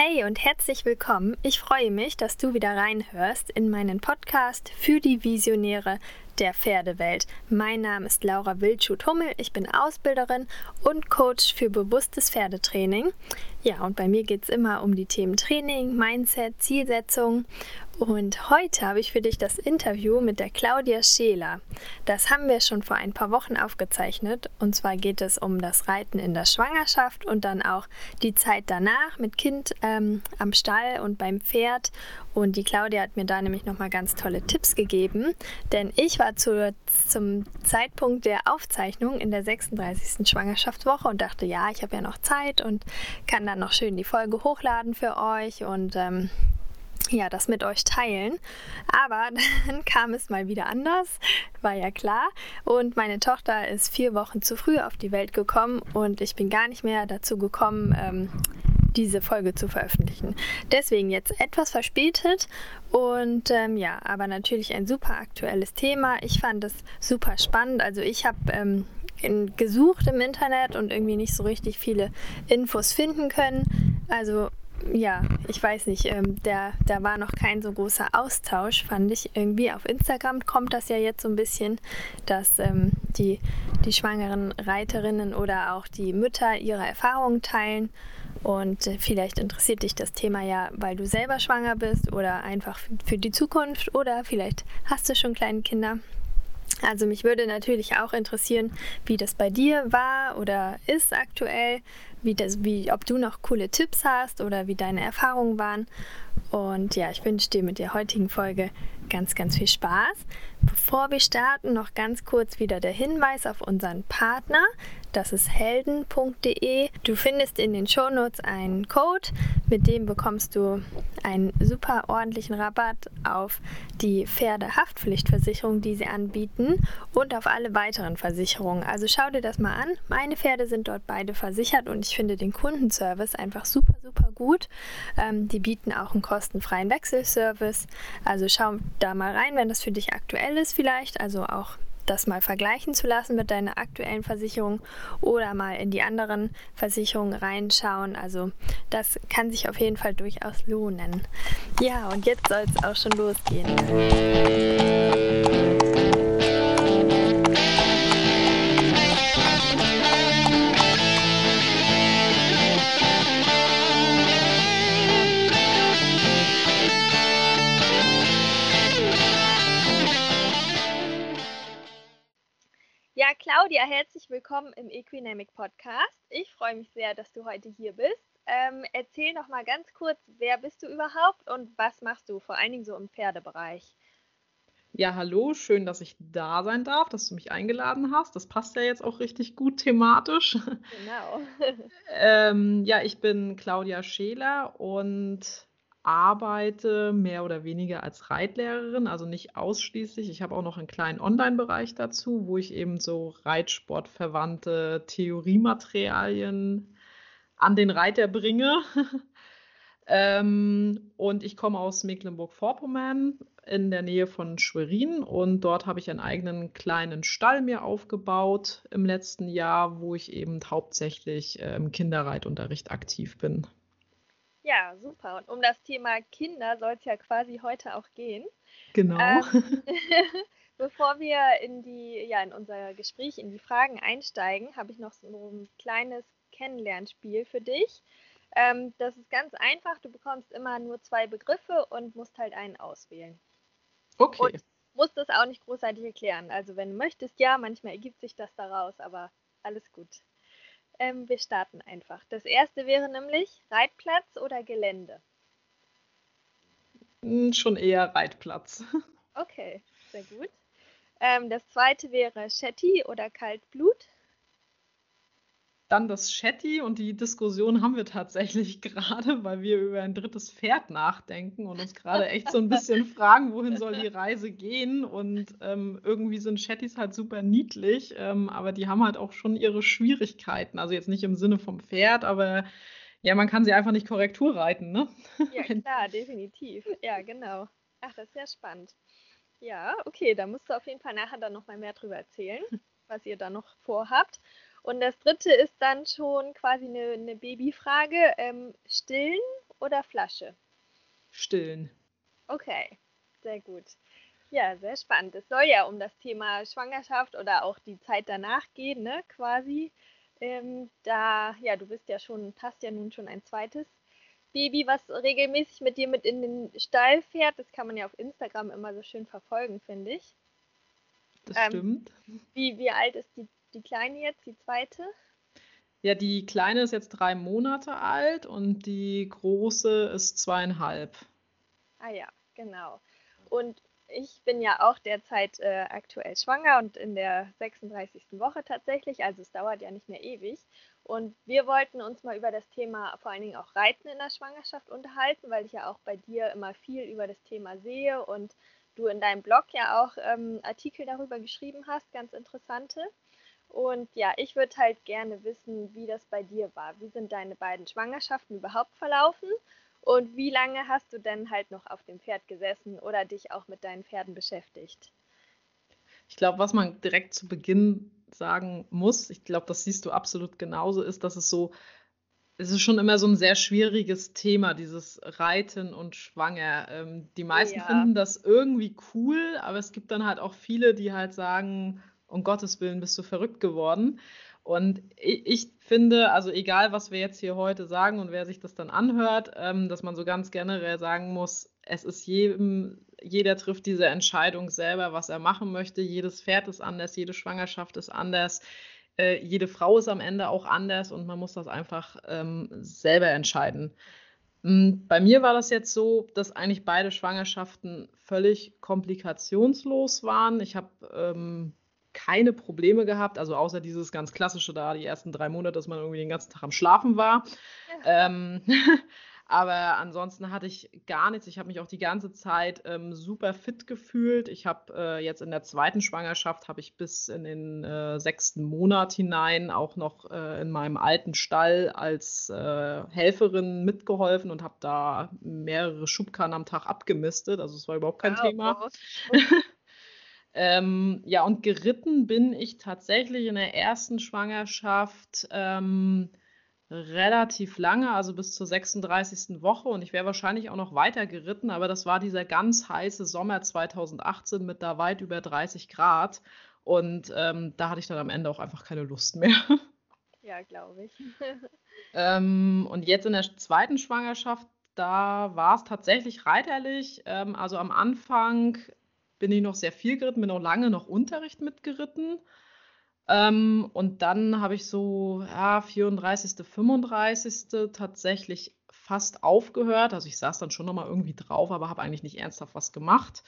Hey und herzlich willkommen. Ich freue mich, dass du wieder reinhörst in meinen Podcast für die Visionäre der Pferdewelt. Mein Name ist Laura Wildschut-Hummel. Ich bin Ausbilderin und Coach für bewusstes Pferdetraining. Ja, und bei mir geht es immer um die Themen Training, Mindset, Zielsetzung und heute habe ich für dich das Interview mit der Claudia Scheler. Das haben wir schon vor ein paar Wochen aufgezeichnet. Und zwar geht es um das Reiten in der Schwangerschaft und dann auch die Zeit danach mit Kind ähm, am Stall und beim Pferd. Und die Claudia hat mir da nämlich nochmal ganz tolle Tipps gegeben. Denn ich war zu, zum Zeitpunkt der Aufzeichnung in der 36. Schwangerschaftswoche und dachte, ja, ich habe ja noch Zeit und kann dann noch schön die Folge hochladen für euch. Und ähm, ja, das mit euch teilen. Aber dann kam es mal wieder anders, war ja klar. Und meine Tochter ist vier Wochen zu früh auf die Welt gekommen und ich bin gar nicht mehr dazu gekommen, ähm, diese Folge zu veröffentlichen. Deswegen jetzt etwas verspätet und ähm, ja, aber natürlich ein super aktuelles Thema. Ich fand es super spannend. Also ich habe ähm, gesucht im Internet und irgendwie nicht so richtig viele Infos finden können. Also ja, ich weiß nicht, ähm, der, da war noch kein so großer Austausch, fand ich irgendwie. Auf Instagram kommt das ja jetzt so ein bisschen, dass ähm, die, die schwangeren Reiterinnen oder auch die Mütter ihre Erfahrungen teilen. Und äh, vielleicht interessiert dich das Thema ja, weil du selber schwanger bist oder einfach für die Zukunft oder vielleicht hast du schon kleine Kinder. Also mich würde natürlich auch interessieren, wie das bei dir war oder ist aktuell, wie das, wie, ob du noch coole Tipps hast oder wie deine Erfahrungen waren. Und ja, ich wünsche dir mit der heutigen Folge ganz, ganz viel Spaß. Bevor wir starten, noch ganz kurz wieder der Hinweis auf unseren Partner. Das ist helden.de. Du findest in den Shownotes einen Code, mit dem bekommst du einen super ordentlichen Rabatt auf die Pferdehaftpflichtversicherung, die sie anbieten und auf alle weiteren Versicherungen. Also schau dir das mal an. Meine Pferde sind dort beide versichert und ich finde den Kundenservice einfach super, super gut. Ähm, die bieten auch einen kostenfreien Wechselservice. Also schau da mal rein, wenn das für dich aktuell ist vielleicht. Also auch das mal vergleichen zu lassen mit deiner aktuellen Versicherung oder mal in die anderen Versicherungen reinschauen. Also das kann sich auf jeden Fall durchaus lohnen. Ja, und jetzt soll es auch schon losgehen. Claudia, herzlich willkommen im Equinamic Podcast. Ich freue mich sehr, dass du heute hier bist. Ähm, erzähl noch mal ganz kurz, wer bist du überhaupt und was machst du, vor allen Dingen so im Pferdebereich? Ja, hallo, schön, dass ich da sein darf, dass du mich eingeladen hast. Das passt ja jetzt auch richtig gut thematisch. Genau. ähm, ja, ich bin Claudia Scheler und arbeite mehr oder weniger als Reitlehrerin, also nicht ausschließlich. Ich habe auch noch einen kleinen Online-Bereich dazu, wo ich eben so Reitsportverwandte Theoriematerialien an den Reiter bringe. ähm, und ich komme aus Mecklenburg-Vorpommern in der Nähe von Schwerin und dort habe ich einen eigenen kleinen Stall mir aufgebaut im letzten Jahr, wo ich eben hauptsächlich äh, im Kinderreitunterricht aktiv bin. Ja, super. Und um das Thema Kinder soll es ja quasi heute auch gehen. Genau. Ähm, bevor wir in die, ja, in unser Gespräch, in die Fragen einsteigen, habe ich noch so ein kleines Kennenlernspiel für dich. Ähm, das ist ganz einfach. Du bekommst immer nur zwei Begriffe und musst halt einen auswählen. Okay. Und musst das auch nicht großartig erklären. Also wenn du möchtest, ja, manchmal ergibt sich das daraus, aber alles gut. Ähm, wir starten einfach. Das erste wäre nämlich Reitplatz oder Gelände? Hm, schon eher Reitplatz. Okay, sehr gut. Ähm, das zweite wäre Shetty oder Kaltblut? Dann das Shetty und die Diskussion haben wir tatsächlich gerade, weil wir über ein drittes Pferd nachdenken und uns gerade echt so ein bisschen fragen, wohin soll die Reise gehen. Und ähm, irgendwie sind Shettys halt super niedlich, ähm, aber die haben halt auch schon ihre Schwierigkeiten. Also jetzt nicht im Sinne vom Pferd, aber ja, man kann sie einfach nicht Korrektur reiten, ne? Ja, klar, definitiv. Ja, genau. Ach, das ist ja spannend. Ja, okay, da musst du auf jeden Fall nachher dann nochmal mehr drüber erzählen, was ihr da noch vorhabt. Und das dritte ist dann schon quasi eine, eine Babyfrage. Ähm, stillen oder Flasche? Stillen. Okay, sehr gut. Ja, sehr spannend. Es soll ja um das Thema Schwangerschaft oder auch die Zeit danach gehen, ne, quasi. Ähm, da, ja, du bist ja schon, hast ja nun schon ein zweites Baby, was regelmäßig mit dir mit in den Stall fährt. Das kann man ja auf Instagram immer so schön verfolgen, finde ich. Das ähm, stimmt. Wie, wie alt ist die, die Kleine jetzt, die zweite? Ja, die Kleine ist jetzt drei Monate alt und die Große ist zweieinhalb. Ah ja, genau. Und ich bin ja auch derzeit äh, aktuell schwanger und in der 36. Woche tatsächlich, also es dauert ja nicht mehr ewig. Und wir wollten uns mal über das Thema vor allen Dingen auch Reiten in der Schwangerschaft unterhalten, weil ich ja auch bei dir immer viel über das Thema sehe und du in deinem Blog ja auch ähm, Artikel darüber geschrieben hast, ganz interessante. Und ja, ich würde halt gerne wissen, wie das bei dir war. Wie sind deine beiden Schwangerschaften überhaupt verlaufen? Und wie lange hast du denn halt noch auf dem Pferd gesessen oder dich auch mit deinen Pferden beschäftigt? Ich glaube, was man direkt zu Beginn sagen muss, ich glaube, das siehst du absolut genauso, ist, dass es so, es ist schon immer so ein sehr schwieriges Thema, dieses Reiten und Schwanger. Ähm, die meisten ja. finden das irgendwie cool, aber es gibt dann halt auch viele, die halt sagen, um Gottes Willen bist du verrückt geworden. Und ich finde, also egal, was wir jetzt hier heute sagen und wer sich das dann anhört, ähm, dass man so ganz generell sagen muss, es ist jedem, jeder trifft diese Entscheidung selber, was er machen möchte. Jedes Pferd ist anders, jede Schwangerschaft ist anders, äh, jede Frau ist am Ende auch anders und man muss das einfach ähm, selber entscheiden. Hm, bei mir war das jetzt so, dass eigentlich beide Schwangerschaften völlig komplikationslos waren. Ich habe ähm, keine Probleme gehabt, also außer dieses ganz klassische da, die ersten drei Monate, dass man irgendwie den ganzen Tag am Schlafen war. Ja. Ähm, aber ansonsten hatte ich gar nichts. Ich habe mich auch die ganze Zeit ähm, super fit gefühlt. Ich habe äh, jetzt in der zweiten Schwangerschaft, habe ich bis in den äh, sechsten Monat hinein auch noch äh, in meinem alten Stall als äh, Helferin mitgeholfen und habe da mehrere Schubkarren am Tag abgemistet. Also es war überhaupt kein wow. Thema. Ähm, ja, und geritten bin ich tatsächlich in der ersten Schwangerschaft ähm, relativ lange, also bis zur 36. Woche. Und ich wäre wahrscheinlich auch noch weiter geritten, aber das war dieser ganz heiße Sommer 2018 mit da weit über 30 Grad. Und ähm, da hatte ich dann am Ende auch einfach keine Lust mehr. Ja, glaube ich. ähm, und jetzt in der zweiten Schwangerschaft, da war es tatsächlich reiterlich. Ähm, also am Anfang bin ich noch sehr viel geritten, bin auch lange noch Unterricht mitgeritten. Ähm, und dann habe ich so ja, 34., 35. tatsächlich fast aufgehört. Also ich saß dann schon nochmal irgendwie drauf, aber habe eigentlich nicht ernsthaft was gemacht.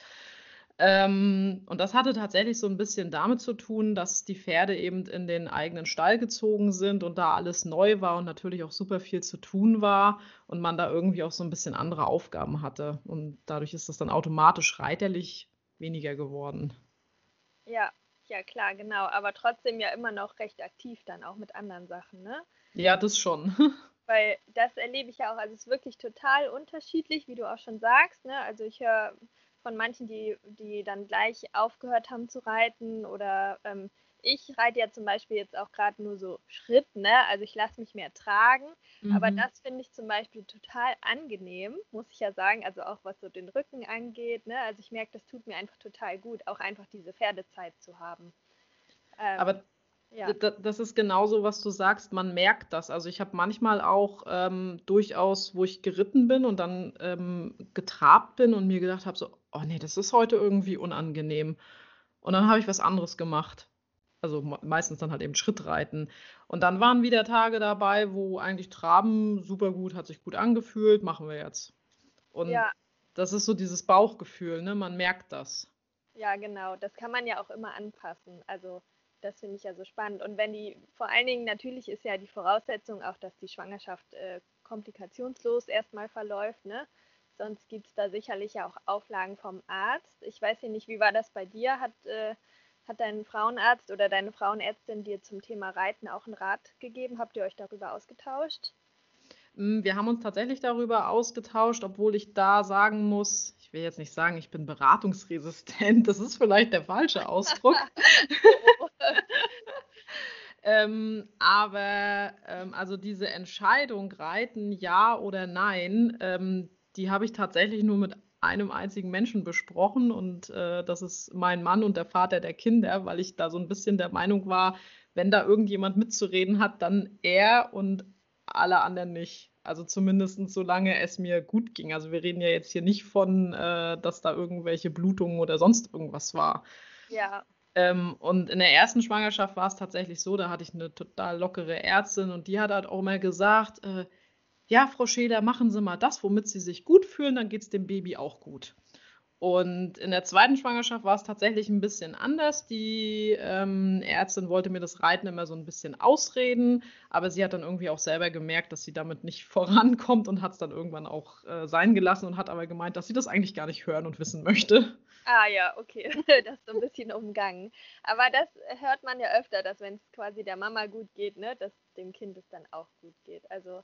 Ähm, und das hatte tatsächlich so ein bisschen damit zu tun, dass die Pferde eben in den eigenen Stall gezogen sind und da alles neu war und natürlich auch super viel zu tun war und man da irgendwie auch so ein bisschen andere Aufgaben hatte. Und dadurch ist das dann automatisch reiterlich weniger geworden. Ja, ja klar, genau. Aber trotzdem ja immer noch recht aktiv dann auch mit anderen Sachen, ne? Ja, das schon. Weil das erlebe ich ja auch, also es ist wirklich total unterschiedlich, wie du auch schon sagst, ne? Also ich höre von manchen, die, die dann gleich aufgehört haben zu reiten oder ähm, ich reite ja zum Beispiel jetzt auch gerade nur so Schritt, ne? Also ich lasse mich mehr tragen. Mhm. Aber das finde ich zum Beispiel total angenehm, muss ich ja sagen. Also auch was so den Rücken angeht, ne? Also ich merke, das tut mir einfach total gut, auch einfach diese Pferdezeit zu haben. Ähm, aber ja. Das ist genauso, was du sagst. Man merkt das. Also ich habe manchmal auch ähm, durchaus, wo ich geritten bin und dann ähm, getrabt bin und mir gedacht habe, so, oh nee, das ist heute irgendwie unangenehm. Und dann habe ich was anderes gemacht. Also meistens dann halt eben Schrittreiten. Und dann waren wieder Tage dabei, wo eigentlich Traben super gut, hat sich gut angefühlt, machen wir jetzt. Und ja. das ist so dieses Bauchgefühl, ne? Man merkt das. Ja, genau. Das kann man ja auch immer anpassen. Also das finde ich ja so spannend. Und wenn die, vor allen Dingen natürlich ist ja die Voraussetzung auch, dass die Schwangerschaft äh, komplikationslos erstmal verläuft, ne? Sonst gibt es da sicherlich ja auch Auflagen vom Arzt. Ich weiß ja nicht, wie war das bei dir? Hat äh, hat dein Frauenarzt oder deine Frauenärztin dir zum Thema Reiten auch einen Rat gegeben? Habt ihr euch darüber ausgetauscht? Mm, wir haben uns tatsächlich darüber ausgetauscht, obwohl ich da sagen muss, ich will jetzt nicht sagen, ich bin beratungsresistent, das ist vielleicht der falsche Ausdruck. Ähm, aber ähm, also diese Entscheidung, reiten ja oder nein, ähm, die habe ich tatsächlich nur mit einem einzigen Menschen besprochen und äh, das ist mein Mann und der Vater der Kinder, weil ich da so ein bisschen der Meinung war, wenn da irgendjemand mitzureden hat, dann er und alle anderen nicht. Also zumindest solange es mir gut ging. Also wir reden ja jetzt hier nicht von, äh, dass da irgendwelche Blutungen oder sonst irgendwas war. Ja. Ähm, und in der ersten Schwangerschaft war es tatsächlich so, da hatte ich eine total lockere Ärztin und die hat halt auch immer gesagt, äh, ja, Frau Schäler, machen Sie mal das, womit Sie sich gut fühlen, dann geht es dem Baby auch gut. Und in der zweiten Schwangerschaft war es tatsächlich ein bisschen anders. Die ähm, Ärztin wollte mir das Reiten immer so ein bisschen ausreden, aber sie hat dann irgendwie auch selber gemerkt, dass sie damit nicht vorankommt und hat es dann irgendwann auch äh, sein gelassen und hat aber gemeint, dass sie das eigentlich gar nicht hören und wissen möchte. Ah ja, okay, das ist so ein bisschen umgangen. Aber das hört man ja öfter, dass wenn es quasi der Mama gut geht, ne, dass dem Kind es dann auch gut geht. Also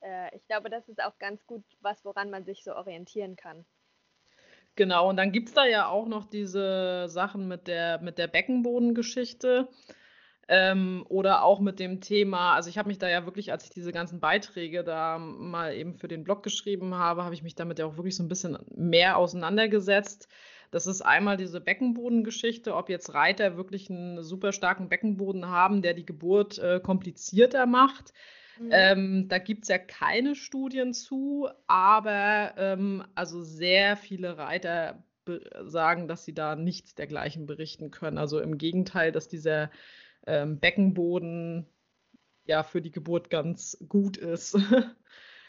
äh, ich glaube, das ist auch ganz gut was, woran man sich so orientieren kann. Genau, und dann gibt es da ja auch noch diese Sachen mit der, mit der Beckenbodengeschichte. Ähm, oder auch mit dem Thema, also ich habe mich da ja wirklich, als ich diese ganzen Beiträge da mal eben für den Blog geschrieben habe, habe ich mich damit ja auch wirklich so ein bisschen mehr auseinandergesetzt. Das ist einmal diese Beckenbodengeschichte, ob jetzt Reiter wirklich einen super starken Beckenboden haben, der die Geburt äh, komplizierter macht. Mhm. Ähm, da gibt es ja keine Studien zu, aber ähm, also sehr viele Reiter sagen, dass sie da nicht dergleichen berichten können. Also im Gegenteil, dass dieser ähm, Beckenboden ja für die Geburt ganz gut ist.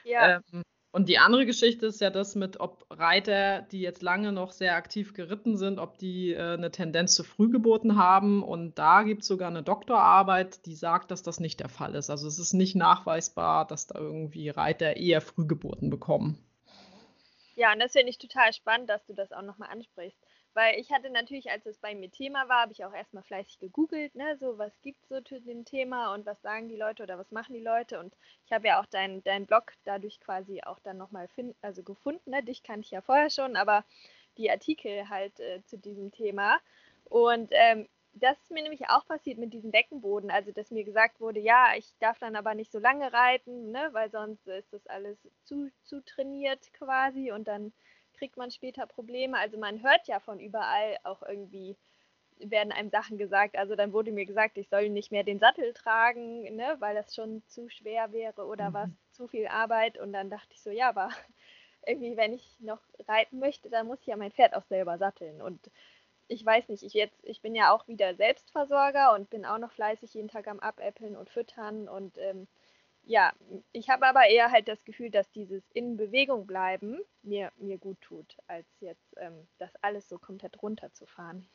Ja. ähm, und die andere Geschichte ist ja das mit, ob Reiter, die jetzt lange noch sehr aktiv geritten sind, ob die äh, eine Tendenz zu Frühgeburten haben. Und da gibt es sogar eine Doktorarbeit, die sagt, dass das nicht der Fall ist. Also es ist nicht nachweisbar, dass da irgendwie Reiter eher Frühgeburten bekommen. Ja, und das finde ich total spannend, dass du das auch nochmal ansprichst. Weil ich hatte natürlich, als es bei mir Thema war, habe ich auch erstmal fleißig gegoogelt, ne, so was gibt es so zu dem Thema und was sagen die Leute oder was machen die Leute. Und ich habe ja auch deinen dein Blog dadurch quasi auch dann nochmal also gefunden. Ne? Dich kannte ich ja vorher schon, aber die Artikel halt äh, zu diesem Thema. Und ähm, das ist mir nämlich auch passiert mit diesem Beckenboden. Also, dass mir gesagt wurde, ja, ich darf dann aber nicht so lange reiten, ne, weil sonst ist das alles zu, zu trainiert quasi und dann kriegt man später Probleme. Also man hört ja von überall auch irgendwie, werden einem Sachen gesagt. Also dann wurde mir gesagt, ich soll nicht mehr den Sattel tragen, ne, weil das schon zu schwer wäre oder mhm. was, zu viel Arbeit. Und dann dachte ich so, ja, aber irgendwie, wenn ich noch reiten möchte, dann muss ich ja mein Pferd auch selber satteln. Und ich weiß nicht, ich jetzt, ich bin ja auch wieder Selbstversorger und bin auch noch fleißig jeden Tag am Abäppeln und Füttern und ähm, ja, ich habe aber eher halt das Gefühl, dass dieses in Bewegung bleiben mir, mir gut tut, als jetzt ähm, das alles so komplett runterzufahren.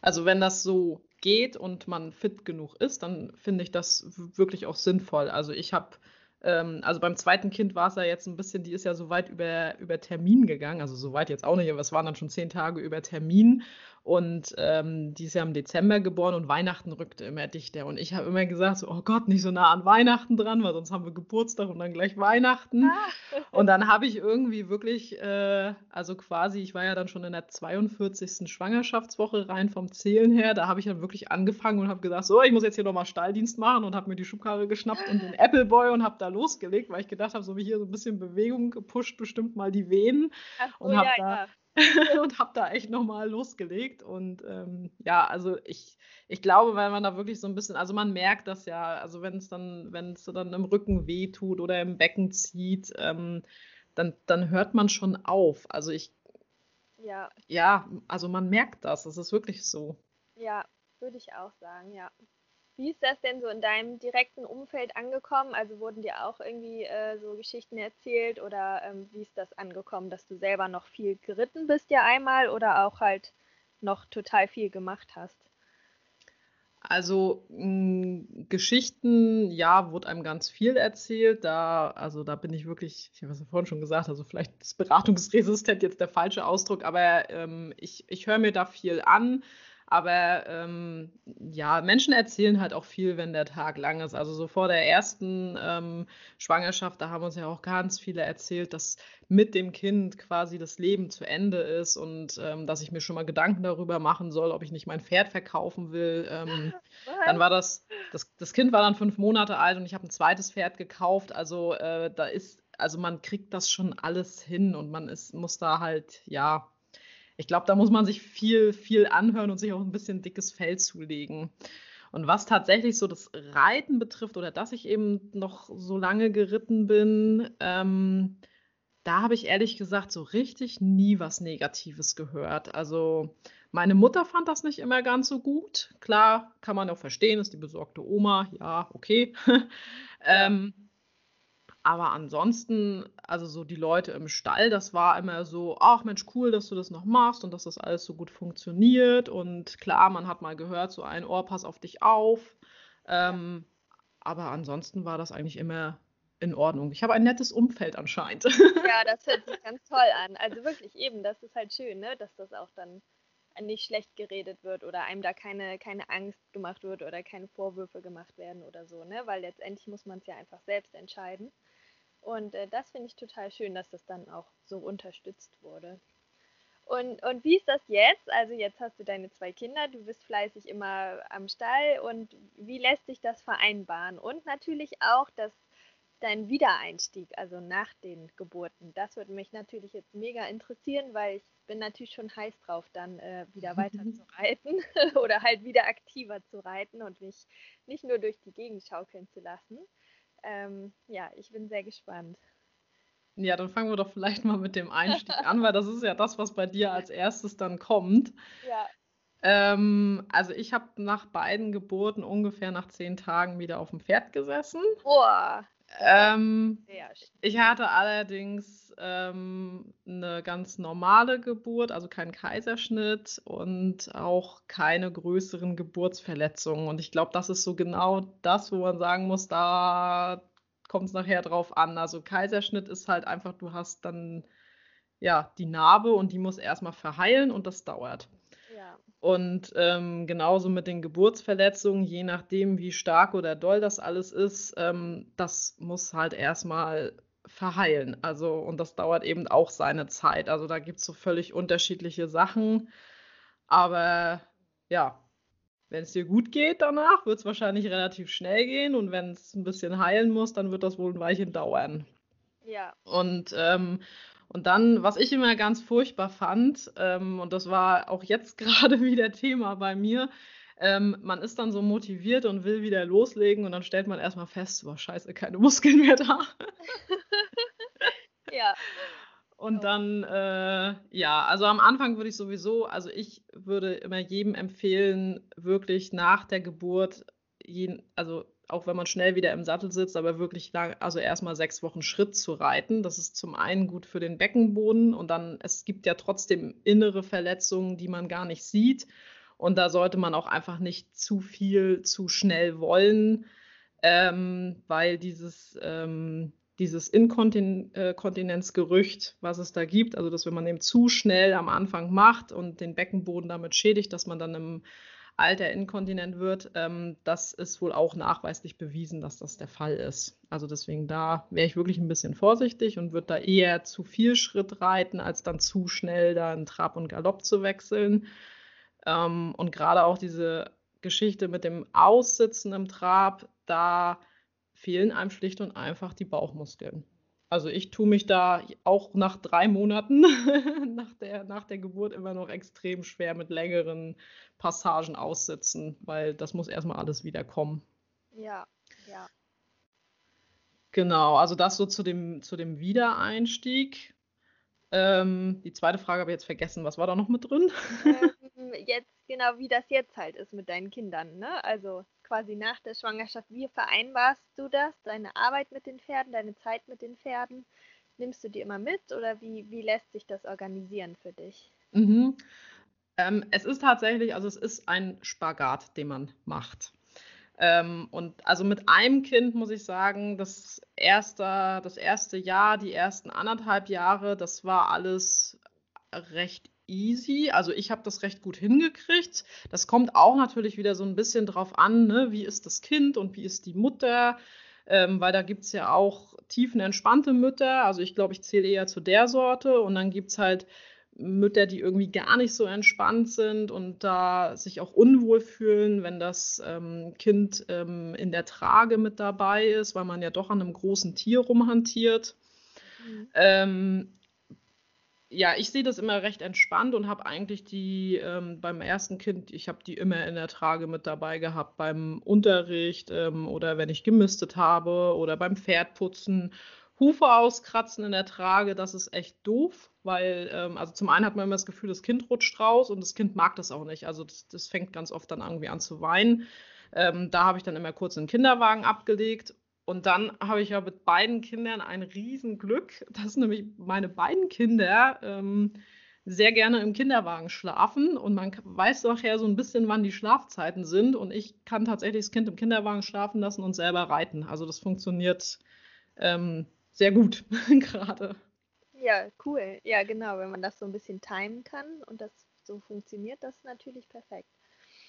Also wenn das so geht und man fit genug ist, dann finde ich das wirklich auch sinnvoll. Also ich habe, ähm, also beim zweiten Kind war es ja jetzt ein bisschen, die ist ja so weit über, über Termin gegangen, also so weit jetzt auch nicht, aber es waren dann schon zehn Tage über Termin. Und ähm, die ist ja im Dezember geboren und Weihnachten rückte immer dichter. Und ich habe immer gesagt, so, oh Gott, nicht so nah an Weihnachten dran, weil sonst haben wir Geburtstag und dann gleich Weihnachten. Ah. Und dann habe ich irgendwie wirklich, äh, also quasi, ich war ja dann schon in der 42. Schwangerschaftswoche rein vom Zählen her. Da habe ich dann wirklich angefangen und habe gesagt, so, ich muss jetzt hier nochmal Stalldienst machen und habe mir die Schubkarre geschnappt und den Appleboy und habe da losgelegt, weil ich gedacht habe, so wie hier so ein bisschen Bewegung gepusht, bestimmt mal die Venen. Ach, und habe ja, da. Ja und habe da echt nochmal losgelegt. Und ähm, ja, also ich, ich glaube, weil man da wirklich so ein bisschen, also man merkt das ja, also wenn es dann, wenn es dann im Rücken wehtut oder im Becken zieht, ähm, dann, dann hört man schon auf. Also ich, ja. ja, also man merkt das, es ist wirklich so. Ja, würde ich auch sagen, ja. Wie ist das denn so in deinem direkten Umfeld angekommen? Also wurden dir auch irgendwie äh, so Geschichten erzählt oder ähm, wie ist das angekommen, dass du selber noch viel geritten bist ja einmal oder auch halt noch total viel gemacht hast? Also mh, Geschichten, ja, wurde einem ganz viel erzählt. Da, also da bin ich wirklich, ich habe es ja vorhin schon gesagt, also vielleicht ist beratungsresistent jetzt der falsche Ausdruck, aber ähm, ich, ich höre mir da viel an. Aber ähm, ja, Menschen erzählen halt auch viel, wenn der Tag lang ist. Also so vor der ersten ähm, Schwangerschaft, da haben uns ja auch ganz viele erzählt, dass mit dem Kind quasi das Leben zu Ende ist und ähm, dass ich mir schon mal Gedanken darüber machen soll, ob ich nicht mein Pferd verkaufen will. Ähm, dann war das, das, das Kind war dann fünf Monate alt und ich habe ein zweites Pferd gekauft. Also äh, da ist, also man kriegt das schon alles hin und man ist, muss da halt, ja, ich glaube, da muss man sich viel, viel anhören und sich auch ein bisschen dickes Fell zulegen. Und was tatsächlich so das Reiten betrifft oder dass ich eben noch so lange geritten bin, ähm, da habe ich ehrlich gesagt so richtig nie was Negatives gehört. Also meine Mutter fand das nicht immer ganz so gut. Klar, kann man auch verstehen, ist die besorgte Oma, ja, okay. ähm, aber ansonsten, also so die Leute im Stall, das war immer so, ach Mensch, cool, dass du das noch machst und dass das alles so gut funktioniert. Und klar, man hat mal gehört, so ein Ohr, pass auf dich auf. Ähm, aber ansonsten war das eigentlich immer in Ordnung. Ich habe ein nettes Umfeld anscheinend. Ja, das hört sich ganz toll an. Also wirklich eben, das ist halt schön, ne? dass das auch dann nicht schlecht geredet wird oder einem da keine, keine Angst gemacht wird oder keine Vorwürfe gemacht werden oder so, ne? Weil letztendlich muss man es ja einfach selbst entscheiden. Und äh, das finde ich total schön, dass das dann auch so unterstützt wurde. Und, und wie ist das jetzt? Also jetzt hast du deine zwei Kinder, du bist fleißig immer am Stall und wie lässt sich das vereinbaren? Und natürlich auch das, dein Wiedereinstieg, also nach den Geburten. Das würde mich natürlich jetzt mega interessieren, weil ich bin natürlich schon heiß drauf, dann äh, wieder weiter zu reiten oder halt wieder aktiver zu reiten und mich nicht nur durch die Gegend schaukeln zu lassen ähm, ja, ich bin sehr gespannt. Ja, dann fangen wir doch vielleicht mal mit dem Einstieg an, weil das ist ja das, was bei dir als erstes dann kommt. Ja. Ähm, also ich habe nach beiden Geburten ungefähr nach zehn Tagen wieder auf dem Pferd gesessen. Boah. Ähm, ich hatte allerdings ähm, eine ganz normale Geburt, also keinen Kaiserschnitt und auch keine größeren Geburtsverletzungen. Und ich glaube, das ist so genau das, wo man sagen muss, da kommt es nachher drauf an. Also Kaiserschnitt ist halt einfach, du hast dann ja die Narbe und die muss erstmal verheilen und das dauert. Und ähm, genauso mit den Geburtsverletzungen, je nachdem, wie stark oder doll das alles ist, ähm, das muss halt erstmal verheilen. Also, und das dauert eben auch seine Zeit. Also da gibt es so völlig unterschiedliche Sachen. Aber ja, wenn es dir gut geht danach, wird es wahrscheinlich relativ schnell gehen. Und wenn es ein bisschen heilen muss, dann wird das wohl ein Weilchen dauern. Ja. Und ähm, und dann, was ich immer ganz furchtbar fand, ähm, und das war auch jetzt gerade wieder Thema bei mir, ähm, man ist dann so motiviert und will wieder loslegen und dann stellt man erstmal fest, boah, scheiße, keine Muskeln mehr da. ja. Und dann, äh, ja, also am Anfang würde ich sowieso, also ich würde immer jedem empfehlen, wirklich nach der Geburt, jeden, also auch wenn man schnell wieder im Sattel sitzt, aber wirklich lang, also erstmal sechs Wochen Schritt zu reiten. Das ist zum einen gut für den Beckenboden und dann, es gibt ja trotzdem innere Verletzungen, die man gar nicht sieht. Und da sollte man auch einfach nicht zu viel zu schnell wollen, ähm, weil dieses, ähm, dieses Inkontinenzgerücht, äh, was es da gibt, also dass wenn man eben zu schnell am Anfang macht und den Beckenboden damit schädigt, dass man dann im Alter inkontinent wird, ähm, das ist wohl auch nachweislich bewiesen, dass das der Fall ist. Also deswegen da wäre ich wirklich ein bisschen vorsichtig und würde da eher zu viel Schritt reiten, als dann zu schnell da in Trab und Galopp zu wechseln. Ähm, und gerade auch diese Geschichte mit dem Aussitzen im Trab, da fehlen einem schlicht und einfach die Bauchmuskeln. Also ich tue mich da auch nach drei Monaten nach, der, nach der Geburt immer noch extrem schwer mit längeren Passagen aussitzen, weil das muss erstmal alles wieder kommen. Ja, ja. Genau, also das so zu dem, zu dem Wiedereinstieg. Ähm, die zweite Frage habe ich jetzt vergessen. Was war da noch mit drin? Ähm, jetzt genau, wie das jetzt halt ist mit deinen Kindern. Ne? Also quasi nach der Schwangerschaft, wie vereinbarst du das? Deine Arbeit mit den Pferden, deine Zeit mit den Pferden? Nimmst du die immer mit oder wie, wie lässt sich das organisieren für dich? Mhm. Ähm, es ist tatsächlich, also es ist ein Spagat, den man macht. Ähm, und also mit einem Kind muss ich sagen, das erste, das erste Jahr, die ersten anderthalb Jahre, das war alles recht easy. Also ich habe das recht gut hingekriegt. Das kommt auch natürlich wieder so ein bisschen drauf an, ne? wie ist das Kind und wie ist die Mutter. Ähm, weil da gibt es ja auch tiefenentspannte Mütter. Also ich glaube, ich zähle eher zu der Sorte. Und dann gibt es halt Mütter, die irgendwie gar nicht so entspannt sind und da sich auch unwohl fühlen, wenn das ähm, Kind ähm, in der Trage mit dabei ist, weil man ja doch an einem großen Tier rumhantiert. Mhm. Ja, ich sehe das immer recht entspannt und habe eigentlich die ähm, beim ersten Kind, ich habe die immer in der Trage mit dabei gehabt, beim Unterricht ähm, oder wenn ich gemistet habe oder beim Pferdputzen Hufe auskratzen in der Trage, das ist echt doof, weil, ähm, also zum einen hat man immer das Gefühl, das Kind rutscht raus und das Kind mag das auch nicht. Also das, das fängt ganz oft dann irgendwie an zu weinen. Ähm, da habe ich dann immer kurz einen Kinderwagen abgelegt. Und dann habe ich ja mit beiden Kindern ein Riesenglück, dass nämlich meine beiden Kinder ähm, sehr gerne im Kinderwagen schlafen und man weiß nachher so ein bisschen, wann die Schlafzeiten sind. Und ich kann tatsächlich das Kind im Kinderwagen schlafen lassen und selber reiten. Also das funktioniert ähm, sehr gut gerade. Ja, cool. Ja, genau. Wenn man das so ein bisschen timen kann und das so funktioniert, das natürlich perfekt.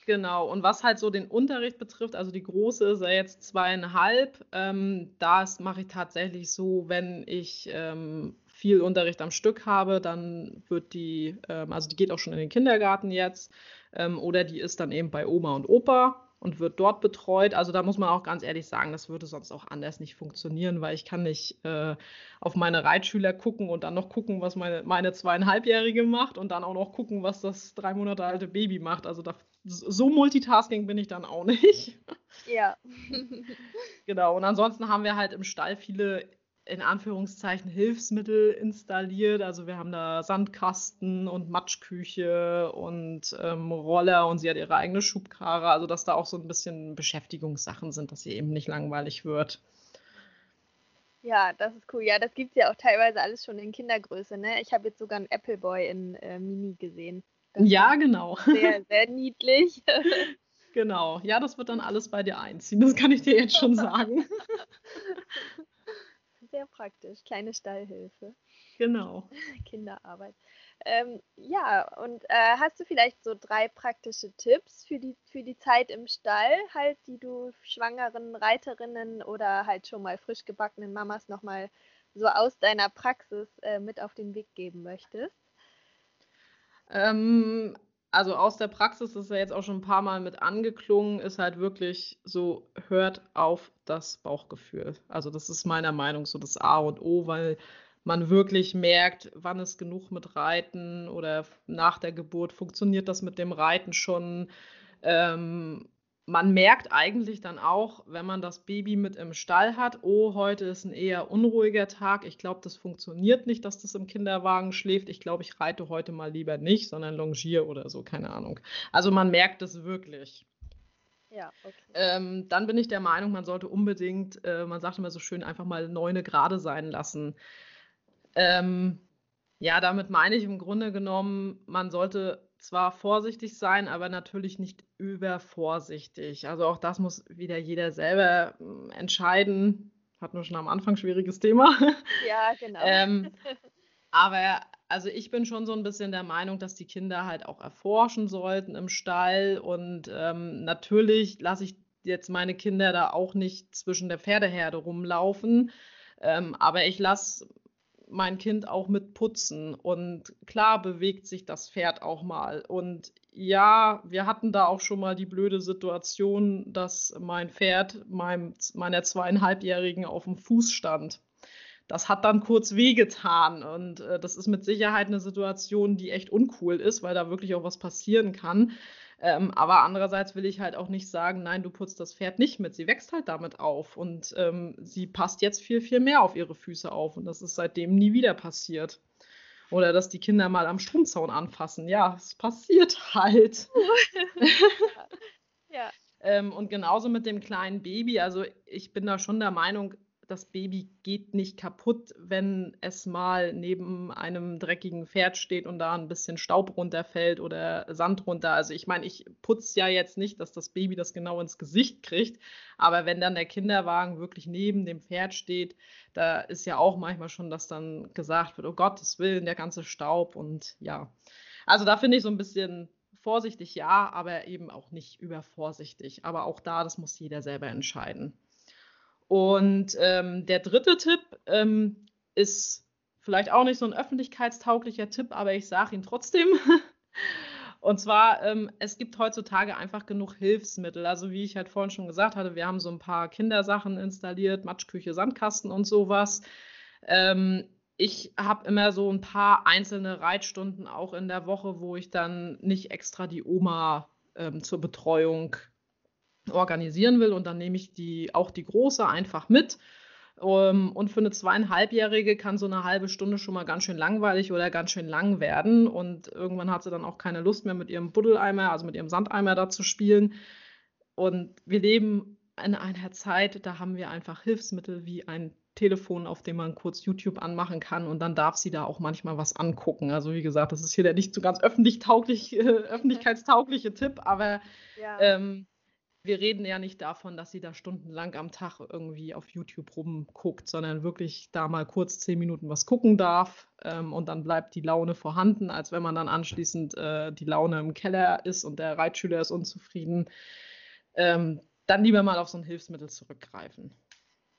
Genau, und was halt so den Unterricht betrifft, also die große ist ja jetzt zweieinhalb, ähm, das mache ich tatsächlich so, wenn ich ähm, viel Unterricht am Stück habe, dann wird die, ähm, also die geht auch schon in den Kindergarten jetzt, ähm, oder die ist dann eben bei Oma und Opa und wird dort betreut. Also da muss man auch ganz ehrlich sagen, das würde sonst auch anders nicht funktionieren, weil ich kann nicht äh, auf meine Reitschüler gucken und dann noch gucken, was meine, meine zweieinhalbjährige macht und dann auch noch gucken, was das drei Monate alte Baby macht. Also da, so Multitasking bin ich dann auch nicht. Ja. genau. Und ansonsten haben wir halt im Stall viele in Anführungszeichen Hilfsmittel installiert. Also wir haben da Sandkasten und Matschküche und ähm, Roller und sie hat ihre eigene Schubkarre. Also dass da auch so ein bisschen Beschäftigungssachen sind, dass sie eben nicht langweilig wird. Ja, das ist cool. Ja, das gibt es ja auch teilweise alles schon in Kindergröße. Ne? Ich habe jetzt sogar einen Appleboy in äh, Mini gesehen. Das ja, genau. Sehr, sehr niedlich. genau. Ja, das wird dann alles bei dir einziehen. Das kann ich dir jetzt schon sagen. Sehr praktisch. Kleine Stallhilfe. Genau. Kinderarbeit. Ähm, ja, und äh, hast du vielleicht so drei praktische Tipps für die, für die Zeit im Stall, halt, die du schwangeren Reiterinnen oder halt schon mal frisch gebackenen Mamas nochmal so aus deiner Praxis äh, mit auf den Weg geben möchtest? Ähm, also aus der Praxis ist ja jetzt auch schon ein paar Mal mit angeklungen, ist halt wirklich so, hört auf das Bauchgefühl. Also das ist meiner Meinung so das A und O, weil man wirklich merkt, wann ist genug mit Reiten oder nach der Geburt funktioniert das mit dem Reiten schon. Ähm, man merkt eigentlich dann auch, wenn man das Baby mit im Stall hat, oh, heute ist ein eher unruhiger Tag. Ich glaube, das funktioniert nicht, dass das im Kinderwagen schläft. Ich glaube, ich reite heute mal lieber nicht, sondern longiere oder so, keine Ahnung. Also man merkt es wirklich. Ja, okay. Ähm, dann bin ich der Meinung, man sollte unbedingt, äh, man sagt immer so schön, einfach mal neune gerade sein lassen. Ähm, ja, damit meine ich im Grunde genommen, man sollte zwar vorsichtig sein, aber natürlich nicht übervorsichtig. Also auch das muss wieder jeder selber hm, entscheiden. Hatten wir schon am Anfang schwieriges Thema. Ja, genau. ähm, aber also ich bin schon so ein bisschen der Meinung, dass die Kinder halt auch erforschen sollten im Stall. Und ähm, natürlich lasse ich jetzt meine Kinder da auch nicht zwischen der Pferdeherde rumlaufen. Ähm, aber ich lasse mein Kind auch mit putzen. Und klar bewegt sich das Pferd auch mal. Und ja, wir hatten da auch schon mal die blöde Situation, dass mein Pferd meinem, meiner zweieinhalbjährigen auf dem Fuß stand. Das hat dann kurz wehgetan. Und äh, das ist mit Sicherheit eine Situation, die echt uncool ist, weil da wirklich auch was passieren kann. Ähm, aber andererseits will ich halt auch nicht sagen, nein, du putzt das Pferd nicht mit. Sie wächst halt damit auf und ähm, sie passt jetzt viel, viel mehr auf ihre Füße auf. Und das ist seitdem nie wieder passiert. Oder dass die Kinder mal am Stromzaun anfassen. Ja, es passiert halt. ja. Ähm, und genauso mit dem kleinen Baby. Also ich bin da schon der Meinung, das Baby geht nicht kaputt, wenn es mal neben einem dreckigen Pferd steht und da ein bisschen Staub runterfällt oder Sand runter. Also ich meine, ich putze ja jetzt nicht, dass das Baby das genau ins Gesicht kriegt, aber wenn dann der Kinderwagen wirklich neben dem Pferd steht, da ist ja auch manchmal schon, dass dann gesagt wird, oh Gottes Willen, der ganze Staub und ja. Also da finde ich so ein bisschen vorsichtig ja, aber eben auch nicht übervorsichtig. Aber auch da, das muss jeder selber entscheiden. Und ähm, der dritte Tipp ähm, ist vielleicht auch nicht so ein öffentlichkeitstauglicher Tipp, aber ich sage ihn trotzdem. Und zwar, ähm, es gibt heutzutage einfach genug Hilfsmittel. Also wie ich halt vorhin schon gesagt hatte, wir haben so ein paar Kindersachen installiert, Matschküche, Sandkasten und sowas. Ähm, ich habe immer so ein paar einzelne Reitstunden auch in der Woche, wo ich dann nicht extra die Oma ähm, zur Betreuung organisieren will. Und dann nehme ich die, auch die große einfach mit. Ähm, und für eine zweieinhalbjährige kann so eine halbe Stunde schon mal ganz schön langweilig oder ganz schön lang werden. Und irgendwann hat sie dann auch keine Lust mehr mit ihrem Buddeleimer, also mit ihrem Sandeimer da zu spielen. Und wir leben in einer Zeit, da haben wir einfach Hilfsmittel wie ein Telefon, auf dem man kurz YouTube anmachen kann und dann darf sie da auch manchmal was angucken. Also wie gesagt, das ist hier der nicht so ganz öffentlich tauglich, äh, öffentlichkeitstaugliche Tipp, aber ja. ähm, wir reden ja nicht davon, dass sie da stundenlang am Tag irgendwie auf YouTube rumguckt, sondern wirklich da mal kurz zehn Minuten was gucken darf ähm, und dann bleibt die Laune vorhanden, als wenn man dann anschließend äh, die Laune im Keller ist und der Reitschüler ist unzufrieden. Ähm, dann lieber mal auf so ein Hilfsmittel zurückgreifen.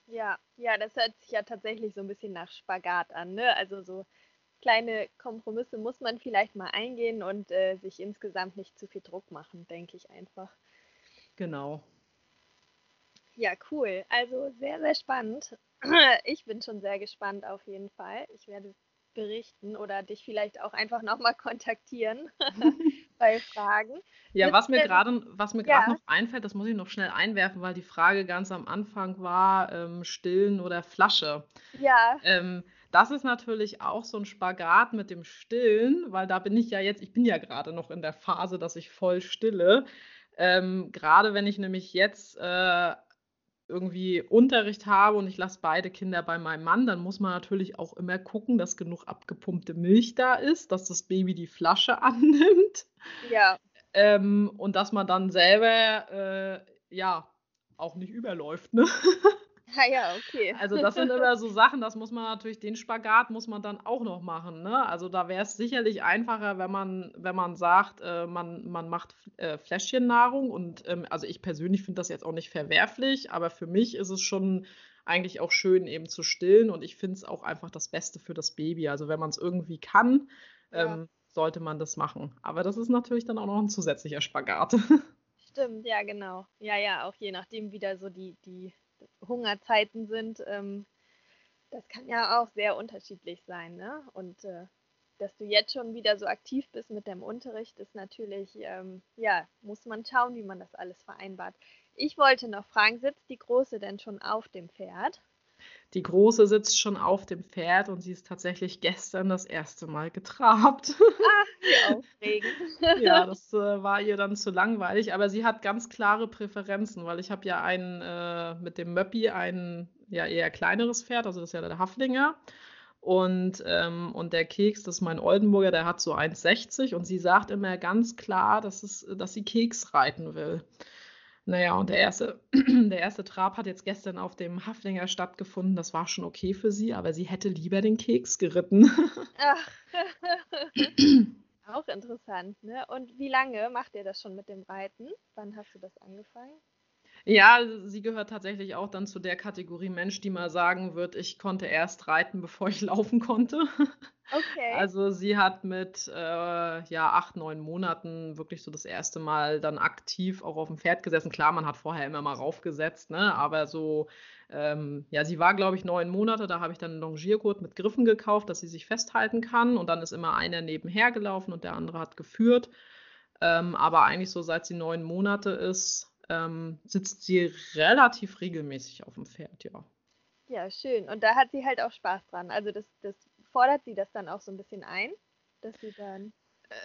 Ja, ja, das hört sich ja tatsächlich so ein bisschen nach Spagat an, ne? Also so kleine Kompromisse muss man vielleicht mal eingehen und äh, sich insgesamt nicht zu viel Druck machen, denke ich einfach. Genau. Ja, cool. Also sehr, sehr spannend. Ich bin schon sehr gespannt auf jeden Fall. Ich werde berichten oder dich vielleicht auch einfach nochmal kontaktieren bei Fragen. Ja, was mir gerade was mir ja. noch einfällt, das muss ich noch schnell einwerfen, weil die Frage ganz am Anfang war, ähm, Stillen oder Flasche. Ja. Ähm, das ist natürlich auch so ein Spagat mit dem Stillen, weil da bin ich ja jetzt, ich bin ja gerade noch in der Phase, dass ich voll stille. Ähm, Gerade wenn ich nämlich jetzt äh, irgendwie Unterricht habe und ich lasse beide Kinder bei meinem Mann, dann muss man natürlich auch immer gucken, dass genug abgepumpte Milch da ist, dass das Baby die Flasche annimmt. Ja. Ähm, und dass man dann selber äh, ja auch nicht überläuft, ne? Ja, ja, okay. Also das sind immer so Sachen, das muss man natürlich, den Spagat muss man dann auch noch machen. Ne? Also da wäre es sicherlich einfacher, wenn man, wenn man sagt, äh, man, man macht äh, Fläschchennahrung. Und ähm, also ich persönlich finde das jetzt auch nicht verwerflich, aber für mich ist es schon eigentlich auch schön, eben zu stillen. Und ich finde es auch einfach das Beste für das Baby. Also wenn man es irgendwie kann, ja. ähm, sollte man das machen. Aber das ist natürlich dann auch noch ein zusätzlicher Spagat. Stimmt, ja, genau. Ja, ja, auch je nachdem, wie da so die, die Hungerzeiten sind, ähm, das kann ja auch sehr unterschiedlich sein. Ne? Und äh, dass du jetzt schon wieder so aktiv bist mit dem Unterricht, ist natürlich, ähm, ja, muss man schauen, wie man das alles vereinbart. Ich wollte noch fragen, sitzt die Große denn schon auf dem Pferd? Die Große sitzt schon auf dem Pferd und sie ist tatsächlich gestern das erste Mal getrabt. Ach, wie aufregend. ja, das äh, war ihr dann zu langweilig, aber sie hat ganz klare Präferenzen, weil ich habe ja einen äh, mit dem Möppi ein ja eher kleineres Pferd, also das ist ja der Haflinger. Und, ähm, und der Keks, das ist mein Oldenburger, der hat so 1,60 und sie sagt immer ganz klar, dass, es, dass sie Keks reiten will. Naja, und der erste, der erste Trab hat jetzt gestern auf dem Haflinger stattgefunden. Das war schon okay für sie, aber sie hätte lieber den Keks geritten. Ach. Auch interessant, ne? Und wie lange macht ihr das schon mit dem Reiten? Wann hast du das angefangen? Ja, sie gehört tatsächlich auch dann zu der Kategorie Mensch, die mal sagen wird, ich konnte erst reiten, bevor ich laufen konnte. Okay. Also sie hat mit äh, ja, acht, neun Monaten wirklich so das erste Mal dann aktiv auch auf dem Pferd gesessen. Klar, man hat vorher immer mal raufgesetzt, ne? aber so, ähm, ja, sie war, glaube ich, neun Monate. Da habe ich dann einen Longiergurt mit Griffen gekauft, dass sie sich festhalten kann. Und dann ist immer einer nebenher gelaufen und der andere hat geführt. Ähm, aber eigentlich so, seit sie neun Monate ist, ähm, sitzt sie relativ regelmäßig auf dem Pferd, ja. Ja, schön. Und da hat sie halt auch Spaß dran. Also das, das fordert sie das dann auch so ein bisschen ein, dass sie dann.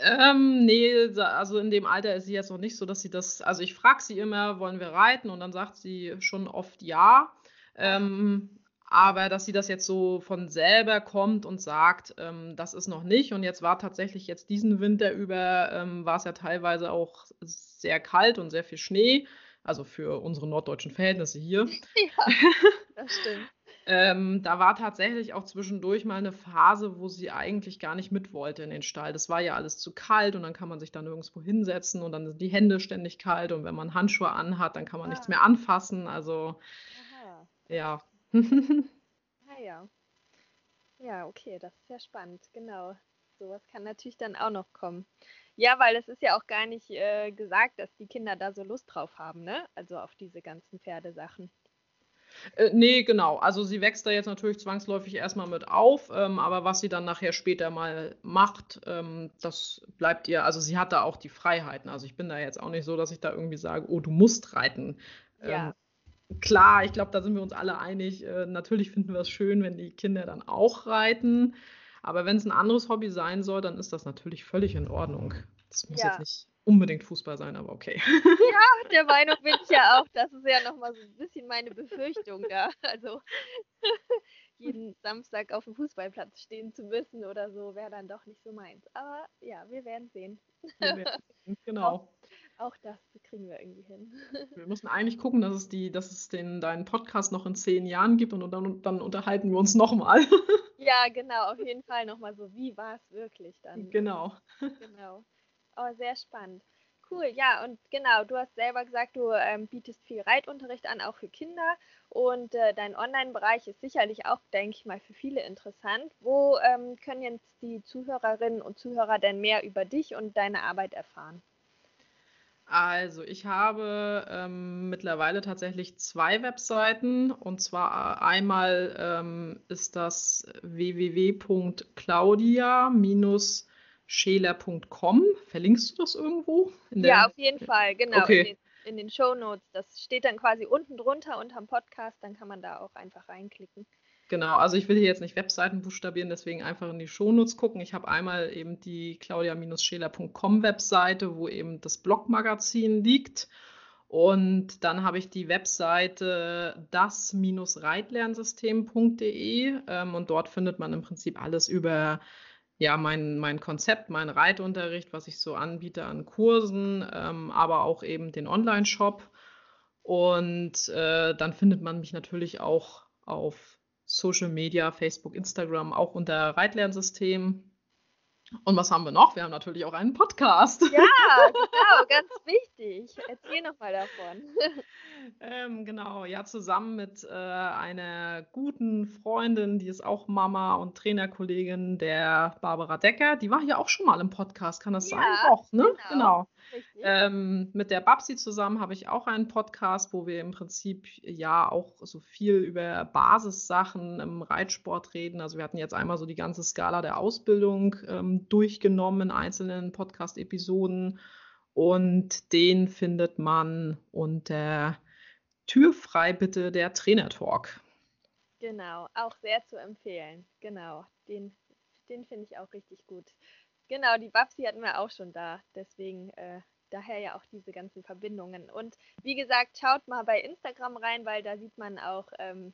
Ähm, nee, also in dem Alter ist sie jetzt noch nicht so, dass sie das. Also ich frage sie immer, wollen wir reiten? Und dann sagt sie schon oft ja. Ähm, aber dass sie das jetzt so von selber kommt und sagt, ähm, das ist noch nicht. Und jetzt war tatsächlich jetzt diesen Winter über, ähm, war es ja teilweise auch sehr kalt und sehr viel Schnee. Also für unsere norddeutschen Verhältnisse hier. Ja, das stimmt. Ähm, da war tatsächlich auch zwischendurch mal eine Phase, wo sie eigentlich gar nicht mit wollte in den Stall. Das war ja alles zu kalt und dann kann man sich da nirgendwo hinsetzen und dann sind die Hände ständig kalt und wenn man Handschuhe anhat, dann kann man ah. nichts mehr anfassen. Also Aha. ja. ah ja. Ja, okay, das ist ja spannend, genau. Sowas kann natürlich dann auch noch kommen. Ja, weil es ist ja auch gar nicht äh, gesagt, dass die Kinder da so Lust drauf haben, ne? Also auf diese ganzen Pferdesachen. Äh, nee, genau. Also sie wächst da jetzt natürlich zwangsläufig erstmal mit auf, ähm, aber was sie dann nachher später mal macht, ähm, das bleibt ihr, also sie hat da auch die Freiheiten. Also ich bin da jetzt auch nicht so, dass ich da irgendwie sage, oh, du musst reiten. Ja. Ähm, klar, ich glaube, da sind wir uns alle einig. Äh, natürlich finden wir es schön, wenn die Kinder dann auch reiten. Aber wenn es ein anderes Hobby sein soll, dann ist das natürlich völlig in Ordnung. Das muss ja. jetzt nicht unbedingt Fußball sein, aber okay. Ja, der Meinung bin ich ja auch. Das ist ja nochmal so ein bisschen meine Befürchtung da. Also jeden Samstag auf dem Fußballplatz stehen zu müssen oder so, wäre dann doch nicht so meins. Aber ja, wir werden sehen. Wir werden sehen. Genau. Auch, auch, das kriegen wir irgendwie hin. Wir müssen eigentlich gucken, dass es, die, dass es den, deinen Podcast noch in zehn Jahren gibt und dann, dann unterhalten wir uns nochmal. Ja, genau, auf jeden Fall nochmal so, wie war es wirklich dann? Genau. Genau. Oh, sehr spannend. Cool, ja, und genau, du hast selber gesagt, du ähm, bietest viel Reitunterricht an, auch für Kinder. Und äh, dein Online-Bereich ist sicherlich auch, denke ich mal, für viele interessant. Wo ähm, können jetzt die Zuhörerinnen und Zuhörer denn mehr über dich und deine Arbeit erfahren? Also, ich habe ähm, mittlerweile tatsächlich zwei Webseiten. Und zwar äh, einmal ähm, ist das www.claudia- scheler.com. Verlinkst du das irgendwo? ja, auf jeden Fall, genau. Okay. In den, Show Notes. Das steht dann quasi unten drunter unterm Podcast, dann kann man da auch einfach reinklicken. Genau, also ich will hier jetzt nicht Webseiten buchstabieren, deswegen einfach in die Shownotes gucken. Ich habe einmal eben die claudia-scheler.com Webseite, wo eben das Blogmagazin liegt. Und dann habe ich die Webseite das-reitlernsystem.de ähm, und dort findet man im Prinzip alles über ja, mein, mein Konzept, mein Reitunterricht, was ich so anbiete an Kursen, ähm, aber auch eben den Online-Shop. Und äh, dann findet man mich natürlich auch auf Social Media, Facebook, Instagram, auch unter Reitlernsystem. Und was haben wir noch? Wir haben natürlich auch einen Podcast. Ja, genau, ganz wichtig. Erzähl nochmal davon. Ähm, genau, ja, zusammen mit äh, einer guten Freundin, die ist auch Mama und Trainerkollegin, der Barbara Decker. Die war hier auch schon mal im Podcast, kann das ja, sein? Auch, ne? Genau. genau. Ähm, mit der Babsi zusammen habe ich auch einen Podcast, wo wir im Prinzip ja auch so viel über Basissachen im Reitsport reden. Also wir hatten jetzt einmal so die ganze Skala der Ausbildung ähm, durchgenommen in einzelnen Podcast-Episoden. Und den findet man unter Tür frei bitte der Trainer-Talk. Genau, auch sehr zu empfehlen. Genau, den, den finde ich auch richtig gut. Genau, die Babsi hatten wir auch schon da. Deswegen äh, daher ja auch diese ganzen Verbindungen. Und wie gesagt, schaut mal bei Instagram rein, weil da sieht man auch, ähm,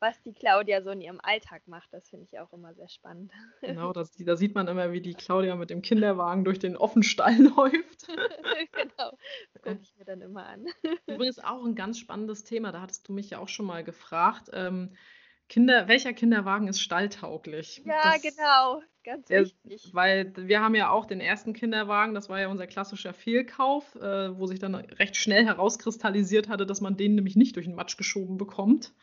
was die Claudia so in ihrem Alltag macht. Das finde ich auch immer sehr spannend. Genau, das, da sieht man immer, wie die Claudia mit dem Kinderwagen durch den Offenstall läuft. genau, das gucke ich mir dann immer an. Übrigens auch ein ganz spannendes Thema, da hattest du mich ja auch schon mal gefragt. Ähm, Kinder, welcher Kinderwagen ist stalltauglich? Ja, das, genau, ganz der, wichtig. Weil wir haben ja auch den ersten Kinderwagen, das war ja unser klassischer Fehlkauf, äh, wo sich dann recht schnell herauskristallisiert hatte, dass man den nämlich nicht durch den Matsch geschoben bekommt.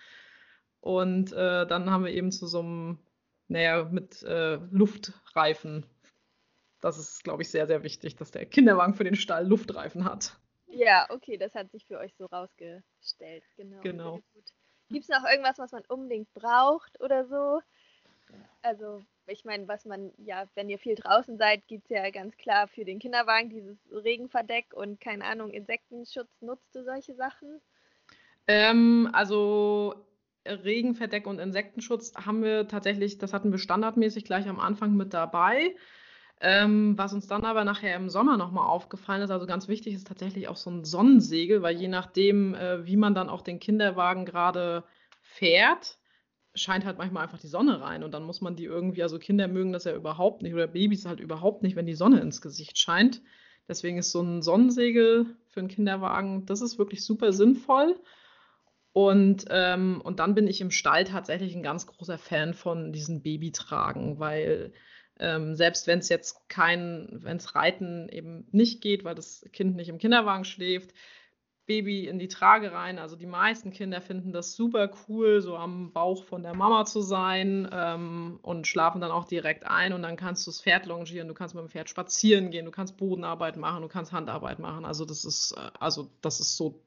Und äh, dann haben wir eben zu so einem, naja, mit äh, Luftreifen. Das ist, glaube ich, sehr, sehr wichtig, dass der Kinderwagen für den Stall Luftreifen hat. Ja, okay, das hat sich für euch so rausgestellt. Genau. genau. Gibt es noch irgendwas, was man unbedingt braucht oder so? Also, ich meine, was man, ja, wenn ihr viel draußen seid, gibt es ja ganz klar für den Kinderwagen dieses Regenverdeck und keine Ahnung, Insektenschutz. Nutzt du solche Sachen? Ähm, also Regenverdeck und Insektenschutz haben wir tatsächlich, das hatten wir standardmäßig gleich am Anfang mit dabei. Ähm, was uns dann aber nachher im Sommer nochmal aufgefallen ist, also ganz wichtig ist tatsächlich auch so ein Sonnensegel, weil je nachdem, äh, wie man dann auch den Kinderwagen gerade fährt, scheint halt manchmal einfach die Sonne rein und dann muss man die irgendwie, also Kinder mögen das ja überhaupt nicht oder Babys halt überhaupt nicht, wenn die Sonne ins Gesicht scheint. Deswegen ist so ein Sonnensegel für einen Kinderwagen, das ist wirklich super sinnvoll. Und, ähm, und dann bin ich im Stall tatsächlich ein ganz großer Fan von diesen Babytragen, weil ähm, selbst wenn es jetzt kein, wenn es Reiten eben nicht geht, weil das Kind nicht im Kinderwagen schläft, Baby in die Trage rein. Also die meisten Kinder finden das super cool, so am Bauch von der Mama zu sein ähm, und schlafen dann auch direkt ein und dann kannst du das Pferd longieren, du kannst mit dem Pferd spazieren gehen, du kannst Bodenarbeit machen, du kannst Handarbeit machen. Also das ist, äh, also das ist so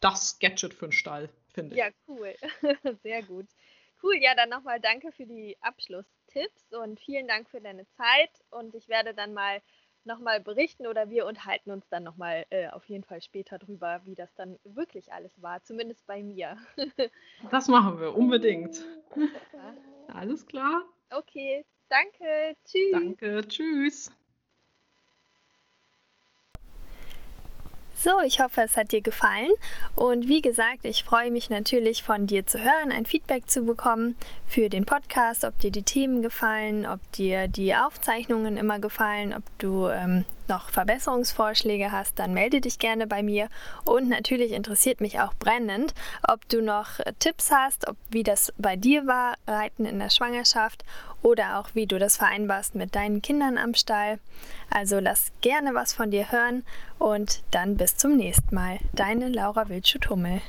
das Gadget für den Stall, finde ich. Ja, cool. Sehr gut. Cool, ja, dann nochmal danke für die Abschlusstipps und vielen Dank für deine Zeit und ich werde dann mal nochmal berichten oder wir unterhalten uns dann nochmal äh, auf jeden Fall später drüber, wie das dann wirklich alles war, zumindest bei mir. das machen wir unbedingt. Alles klar. Okay, danke. Tschüss. Danke, tschüss. So, ich hoffe, es hat dir gefallen. Und wie gesagt, ich freue mich natürlich von dir zu hören, ein Feedback zu bekommen für den Podcast, ob dir die Themen gefallen, ob dir die Aufzeichnungen immer gefallen, ob du ähm, noch Verbesserungsvorschläge hast, dann melde dich gerne bei mir. Und natürlich interessiert mich auch brennend, ob du noch Tipps hast, ob wie das bei dir war, Reiten in der Schwangerschaft oder auch wie du das vereinbarst mit deinen Kindern am Stall. Also lass gerne was von dir hören und dann bis zum nächsten Mal. Deine Laura Wildschut-Hummel.